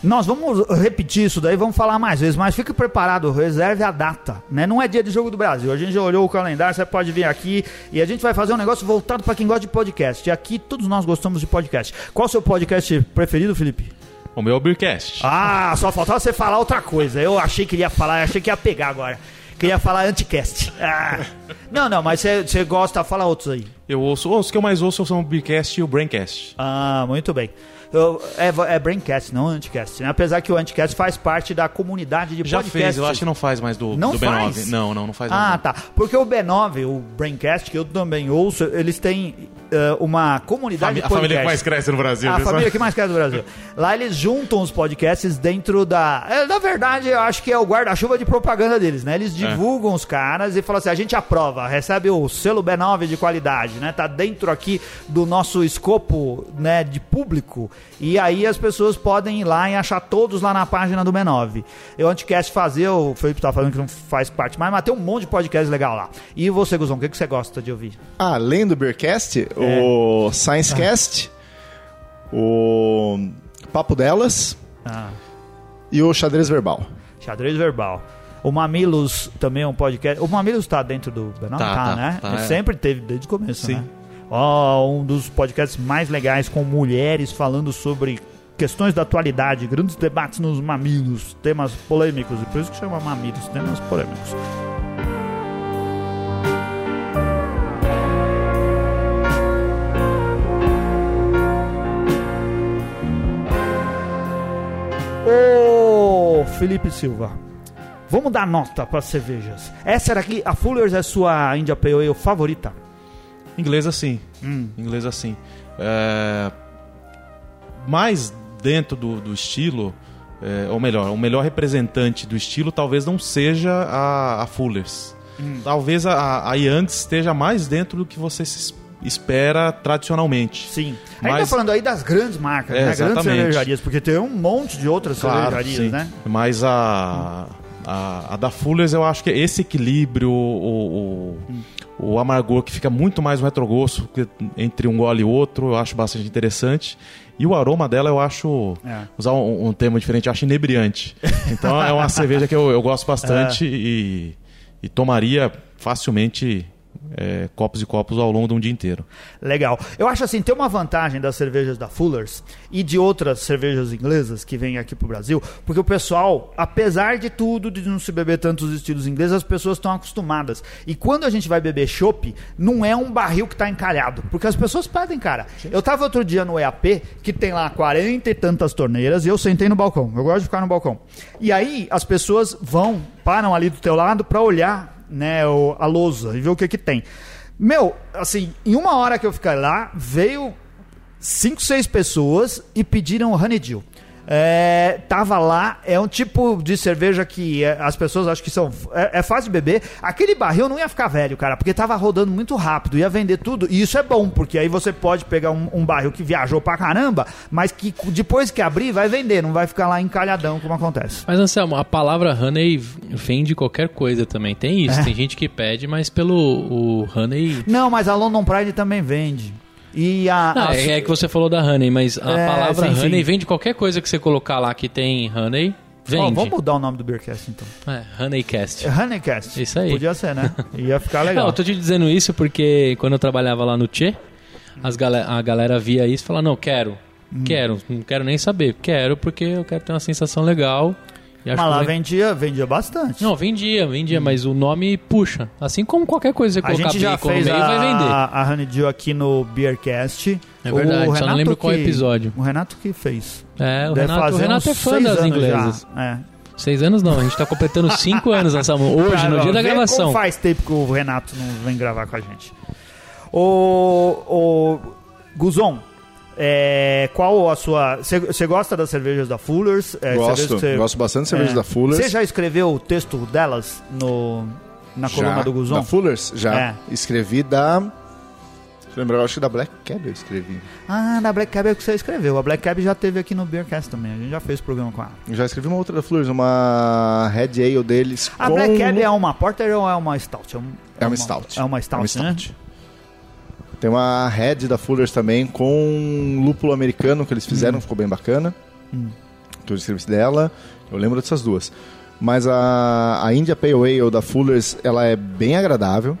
Nós vamos repetir isso daí, vamos falar mais vezes, mas fique preparado, reserve a data, né? Não é dia de jogo do Brasil. A gente já olhou o calendário, você pode vir aqui e a gente vai fazer um negócio voltado para quem gosta de podcast. E aqui todos nós gostamos de podcast. Qual o seu podcast preferido, Felipe? o meu é o Beercast. Ah, só faltava você falar outra coisa. Eu achei que ele ia falar, achei que ia pegar agora. Queria falar anticast. Ah. Não, não, mas você gosta, fala outros aí. Eu ouço, os que eu mais ouço são o Beercast e o Braincast. Ah, muito bem. Eu- é, é Braincast, não Anticast. Né? Apesar que o Anticast faz parte da comunidade de Já podcasts. fez, eu acho que não faz mais do, Não do faz? B9. Não, não, não faz Ah, mais. tá. Porque o B9, o Braincast, que eu também ouço, eles têm eh, uma comunidade de a família que mais cresce no Brasil. A só? família que mais cresce do Brasil. Lá eles juntam os podcasts dentro da. é, na verdade, eu acho que é o guarda-chuva de propaganda deles, né? Eles divulgam os caras e falam assim: a gente aprova, recebe o selo B9 de qualidade, né? Tá dentro aqui do nosso escopo né, de público. E aí as pessoas podem ir lá e achar todos lá na página do B9. Eu Anticast fazer, o Felipe tá falando que não faz parte mais, mas tem um monte de podcast legal lá. E você, Guzão, o que, que você gosta de ouvir? Além do Beercast, o ScienceCast, o Papo Delas Ah. e o Xadrez Verbal. Xadrez verbal. O Mamilos também é um podcast. O Mamilos tá dentro do Benal? Tá, tá, né? tá, é. sempre teve, desde o começo, Sim. né? Um dos podcasts mais legais com mulheres falando sobre questões da atualidade, grandes debates nos mamilos, temas polêmicos, e por isso que chama mamilos, temas polêmicos. Ô, Felipe Silva, vamos dar nota para cervejas. Essa era aqui, a Fuller's é sua India Pale Ale favorita? Inglês assim. Hum. Inglês assim. É, mais dentro do, do estilo, é, ou melhor, o melhor representante do estilo talvez não seja a, a Fuller's. Hum. Talvez a, a esteja mais dentro do que você se es- espera tradicionalmente. Sim. Tá Mas- falando aí das grandes marcas, É, né? Grandes cervejarias, porque tem um monte de outras cervejarias, sim. né? Mas a, a, a da Fuller's eu acho que esse equilíbrio, o, o, o amargor que fica muito mais no retrogosto entre um gole e outro, eu acho bastante interessante. E o aroma dela eu acho, É. usar um, um termo diferente, eu acho inebriante. Então é uma cerveja que eu, eu gosto bastante É. e, e tomaria facilmente é, copos e copos ao longo de um dia inteiro. Legal. Eu acho assim, tem uma vantagem das cervejas da Fuller's e de outras cervejas inglesas que vêm aqui pro Brasil, porque o pessoal, apesar de tudo, de não se beber tantos estilos ingleses, as pessoas estão acostumadas. E quando a gente vai beber chopp, não é um barril que tá encalhado, porque as pessoas pedem, cara. Eu tava outro dia no EAP, que tem lá 40 e tantas torneiras, e eu sentei no balcão. Eu gosto de ficar no balcão. E aí as pessoas vão, param ali do teu lado pra olhar, né, a lousa e ver o que que tem. Meu, assim, em uma hora que eu fiquei lá, veio cinco, seis pessoas e pediram honeydew. É, tava lá, é um tipo de cerveja que é, as pessoas acham que são. É, é fácil de beber. Aquele barril não ia ficar velho, cara, porque tava rodando muito rápido, ia vender tudo. E isso é bom, porque aí você pode pegar um, um barril que viajou pra caramba, mas que depois que abrir vai vender, não vai ficar lá encalhadão como acontece. Mas, Anselmo, a palavra honey vende qualquer coisa também. Tem isso, É. tem gente que pede, mas pelo o honey... Não, mas a London Pride também vende. E a. Não, a- é, é que você falou da honey, mas a É, palavra sim, sim. honey vende qualquer coisa que você colocar lá que tem honey, vende. vamos mudar o nome do Beercast então. É, honeycast. É Honeycast. Isso aí. Podia ser, né? Ia ficar legal. Não, eu tô te dizendo isso porque quando eu trabalhava lá no Tchê, as a galera via isso e falava, não, quero, Hum. quero, não quero nem saber. Quero porque eu quero ter uma sensação legal. Mas lá que vendia, vendia bastante. Não, vendia, vendia, mas o nome puxa. Assim como qualquer coisa que você a colocar gente já fez meio, vai vender. a, a Honeydew aqui no Beercast. É verdade, O só não Renato lembro qual que- episódio. O Renato que fez. É, o Deve Renato, o Renato é fã das inglesas. Já. É. Seis anos não, a gente tá completando cinco anos nessa hoje, Cara, no dia da gravação. Faz tempo que o Renato não vem gravar com a gente. O, o Guzon, é, qual a sua. Você gosta das cervejas da Fullers? É, Gosto, cê- gosto bastante de cervejas é. da Fullers. Você já escreveu o texto delas no, na coluna Já. do Guzon? Da Fullers? Já. É. Escrevi da... Lembrar, acho que da Black Cab eu escrevi. Ah, da Black Cab é o que você escreveu. A Black Cab já teve aqui no Beercast também. A gente já fez programa com ela. Já escrevi uma outra da Fullers, uma Red Ale deles A com... Black Cab é uma Porter ou é uma Stout? É, um- É uma Stout. É uma Stout, É uma né? Tem uma Red da Fullers também com lúpulo americano que eles fizeram, ficou bem bacana. Hum. Que eu escrevi dela. Eu lembro dessas duas. Mas a, a India Pale Ale da Fullers, ela é bem agradável.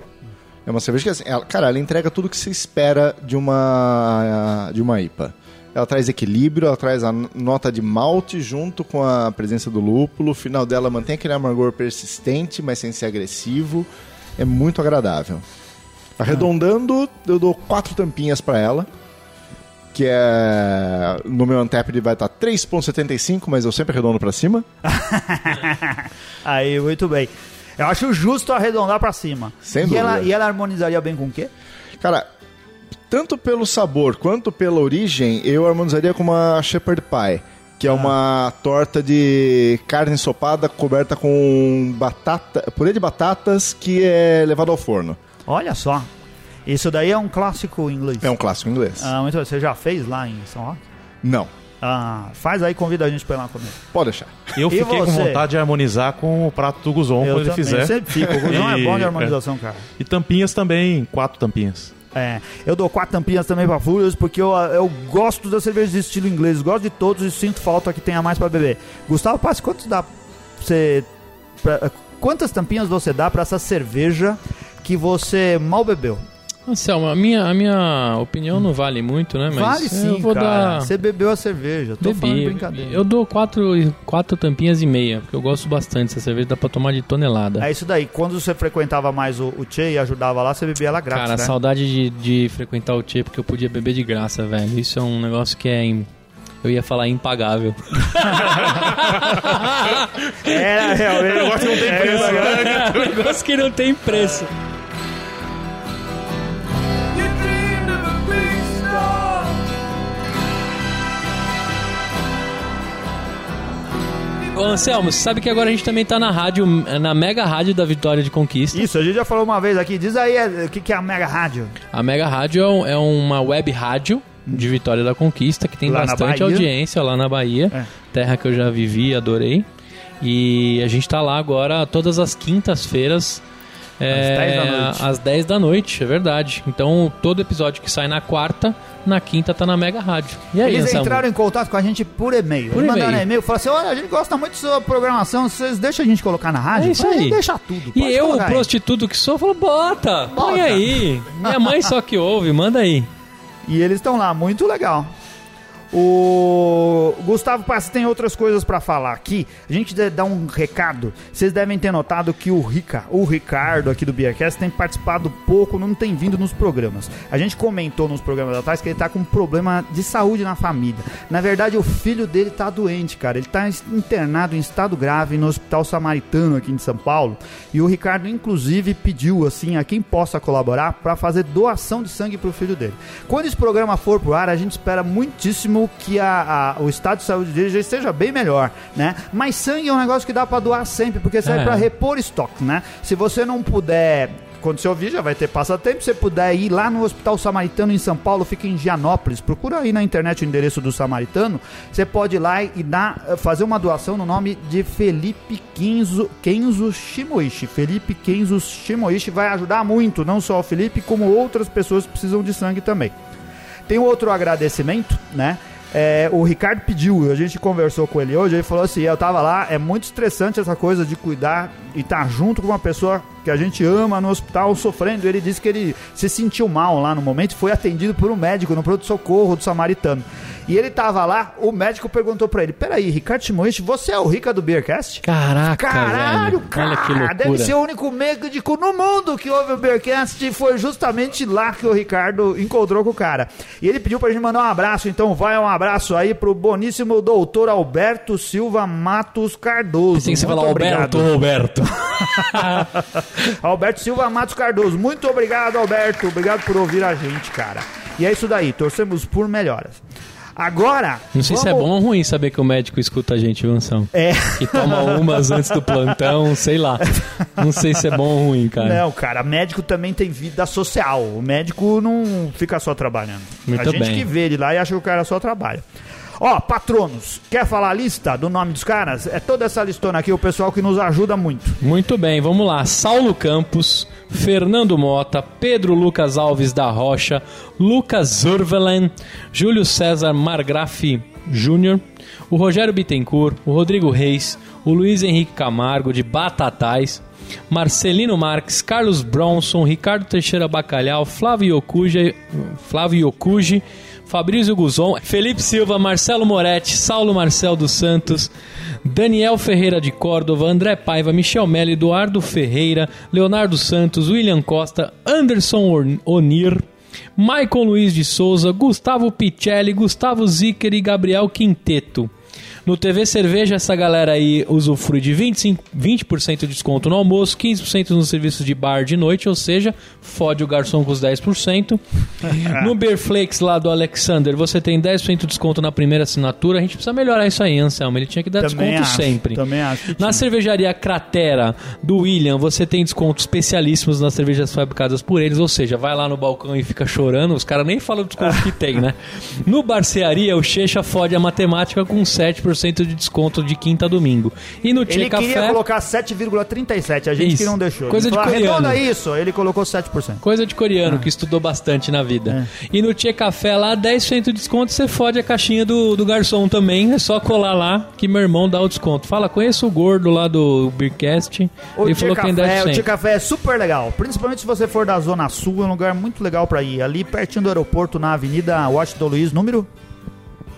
É uma cerveja que, assim, ela- cara, ela entrega tudo que se espera de uma, de uma IPA. Ela traz equilíbrio, ela traz a nota de malte junto com a presença do lúpulo. O final dela mantém aquele amargor persistente, mas sem ser agressivo. É muito agradável. Arredondando, eu dou quatro tampinhas pra ela. Que é. No meu Untapped vai estar 3,75, mas eu sempre arredondo pra cima. Aí, muito bem. Eu acho justo arredondar pra cima. Sem e ela, dúvida. e ela harmonizaria bem com o quê? Cara, tanto pelo sabor quanto pela origem, eu harmonizaria com uma Shepherd Pie. Que é uma torta de carne ensopada coberta com batata, purê de batatas que é levado ao forno. Olha só. Isso daí é um clássico inglês. É um clássico inglês. Ah, muito bem. Você já fez lá em São Roque? Não, Ah, faz aí, convida a gente pra ir lá comer. pode deixar. Eu E fiquei com você? vontade de harmonizar com o prato do Guzon eu quando ele também, fizer. sempre fico. O Guzão é E- bom de harmonização, cara. E tampinhas também, quatro tampinhas. É, eu dou quatro tampinhas também pra Furious porque eu, eu gosto das cervejas de estilo inglês, gosto de todos e sinto falta que tenha mais pra beber. Gustavo, passe quantos dá pra você. pra- quantas tampinhas você dá pra essa cerveja que você mal bebeu? Anselmo, a minha, a minha opinião não vale muito, né? Mas vale sim, eu vou cara. dar... Você bebeu a cerveja, tô falando de Bebi. brincadeira. Eu dou quatro, quatro tampinhas e meia, porque eu gosto bastante dessa cerveja, dá pra tomar de tonelada. É isso daí, quando você frequentava mais o, o Che e ajudava lá, você bebia ela grátis, Cara, né? saudade de, de frequentar o Tchê, porque eu podia beber de graça, velho. Isso é um negócio que é... im- Eu ia falar impagável. Era realmente. Eu gosto de não tem preço, É um negócio que não tem preço. Ô, Anselmo, você sabe que agora a gente também tá na rádio, na mega rádio da Vitória de Conquista. Isso, a gente já falou uma vez aqui. Diz aí é, o que, que é a Mega Rádio. A Mega Rádio é um- é uma web rádio de Vitória da Conquista que tem Lá bastante audiência lá na Bahia, É. terra que eu já vivi, adorei. E a gente tá lá agora todas as quintas-feiras. É, 10 da noite. às 10 da noite, é verdade. Então, todo episódio que sai na quarta, na quinta tá na Mega Rádio. E aí, Eles Anselmo? entraram em contato com a gente por e-mail. Por Eles mandaram e-mail. e-mail e falaram assim: olha, a gente gosta muito da sua programação, vocês deixam a gente colocar na rádio? É isso aí. Deixa tudo. E eu, o colocar aí." prostituto que sou, falo, bota, põe Bota. aí. Minha mãe só que ouve, manda aí. E eles estão lá, muito legal. O Gustavo Passi tem outras coisas pra falar aqui. A gente dar um recado. Vocês devem ter notado que o Rica, o Ricardo aqui do Beercast tem participado pouco, não tem vindo nos programas. A gente comentou nos programas atrás que ele tá com um problema de saúde na família. Na verdade, o filho dele tá doente, cara. Ele tá internado em estado grave no Hospital Samaritano aqui em São Paulo. E o Ricardo, inclusive, pediu assim a quem possa colaborar pra fazer doação de sangue pro filho dele. Quando esse programa for pro ar, a gente espera muitíssimo mesmo que a, a- o estado de saúde dele já esteja bem melhor, né? Mas sangue é um negócio que dá pra doar sempre, porque serve É. pra repor estoque, né? Se você não puder. Quando você ouvir, já vai ter passatempo. Se você puder ir lá no Hospital Samaritano em São Paulo, fica em Gianópolis. Procura aí na internet o endereço do Samaritano. Você pode ir lá e dar, eh, fazer uma doação no nome de Felipe Kenzo, Kenzo Shimoishi. Felipe Kenzo Shimoishi vai ajudar muito, não só o Felipe, como outras pessoas que precisam de sangue também. Tem outro agradecimento, né? É, o Ricardo pediu, a gente conversou com ele hoje, ele falou assim, eu tava lá, é muito estressante essa coisa de cuidar e estar junto com uma pessoa que a gente ama no hospital sofrendo. Ele disse que ele se sentiu mal lá no momento e foi atendido por um médico no pronto-socorro do Samaritano. E ele tava lá, o médico perguntou pra ele, peraí, Ricardo Timoichi, você é o Rica do Beercast? Caraca, Caralho, velho. cara, Olha que loucura. deve ser o único médico no mundo que ouve o Bearcast e foi justamente lá que o Ricardo encontrou com o cara. E ele pediu pra gente mandar um abraço, então vai um abraço aí pro boníssimo doutor Alberto Silva Matos Cardoso. Tem que você falar. Alberto, Roberto. Alberto Silva Matos Cardoso. Muito obrigado, Alberto. Obrigado por ouvir a gente, cara. E é isso daí, torcemos por melhoras. Agora. Não sei se é vamos- bom ou ruim saber que o médico escuta a gente, Vansão. É. Que toma umas antes do plantão, sei lá. Não sei se é bom ou ruim, cara. Não, cara, médico também tem vida social. O médico não fica só trabalhando. Muito a gente bem. que vê ele lá e acha que o cara só trabalha. Ó, patronos, quer falar a lista do nome dos caras? É toda essa listona aqui, o pessoal que nos ajuda muito. Muito bem, vamos lá. Saulo Campos, Fernando Mota, Pedro Lucas Alves da Rocha, Lucas Zurvelen, Júlio César Margraf Júnior, o Rogério Bittencourt, o Rodrigo Reis, o Luiz Henrique Camargo de Batatais, Marcelino Marques, Carlos Bronson, Ricardo Teixeira Bacalhau, Flávio Yokuji, Flávio Yokuji, Fabrício Guzon, Felipe Silva, Marcelo Moretti, Saulo Marcel dos Santos, Daniel Ferreira de Córdova, André Paiva, Michel Mello, Eduardo Ferreira, Leonardo Santos, William Costa, Anderson Onir, Maicon Luiz de Souza, Gustavo Picelli, Gustavo Zicker e Gabriel Quinteto. No TV Cerveja, essa galera aí usufrui de 25, 20% de desconto no almoço, 15% nos serviços de bar de noite, ou seja, fode o garçom com os 10%. no Beer Flakes lá do Alexander, você tem 10% de desconto na primeira assinatura. A gente precisa melhorar isso aí, Anselmo. Ele tinha que dar Também desconto acho, sempre. também acho Na cervejaria Cratera do William, você tem descontos especialíssimos nas cervejas fabricadas por eles, ou seja, vai lá no balcão e fica chorando, os caras nem falam do desconto que tem, né? No Barcearia, o Checha fode a matemática com 7% de desconto de quinta a domingo. E no Tchê Ele queria Café, colocar 7,37, a gente Isso. que não deixou. Coisa Ele de falou, coreano. Arredonda isso, ele colocou 7%. coisa de coreano, Ah. que estudou bastante na vida. É. E no Tchê Café lá, 10% de desconto, você fode a caixinha do, do garçom também, é só colar lá que meu irmão dá o desconto. Fala, conheço o gordo lá do Beercast, O ele Tia falou que tem Café, 10%. o Tia Café é super legal, principalmente se você for da Zona Sul, é um lugar muito legal pra ir. Ali pertinho do aeroporto, na Avenida Washington Luiz, número?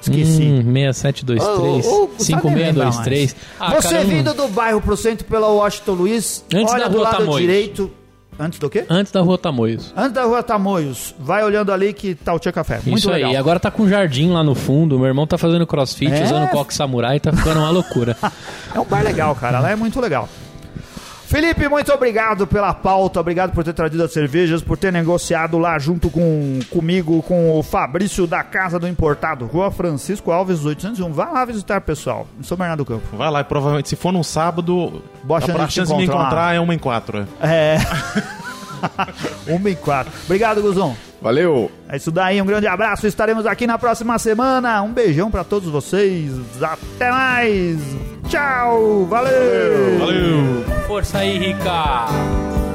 Esqueci. Hum, 6723 Ô, ô, sabe nem lembrar 5623. mais. Ah, Você cara, eu não- vindo do bairro pro centro pela Washington Luiz, Antes olha do lado Tamoios. direito. Antes do quê? Antes da Rua Tamoios. Antes da rua Tamoios, vai olhando ali que tá o Tia Café. Muito Isso legal. aí. Agora tá com jardim lá no fundo. Meu irmão tá fazendo crossfit, É? usando coque samurai, tá ficando uma loucura. É um bar legal, cara. Lá é muito legal. Felipe, muito obrigado pela pauta, obrigado por ter trazido as cervejas, por ter negociado lá junto com comigo, com o Fabrício da Casa do Importado, Rua Francisco Alves 801. Vá lá visitar, pessoal, em São Bernardo do Campo. Vai lá e provavelmente, se for num sábado, Boa a chance de chance de me encontrar. encontrar é uma em quatro. é. É. Uma e quatro. Obrigado, Guzon. Valeu! É isso daí, um grande abraço. Estaremos aqui na próxima semana. Um beijão pra todos vocês. Até mais. Tchau. Valeu. Valeu! Força aí, Rica!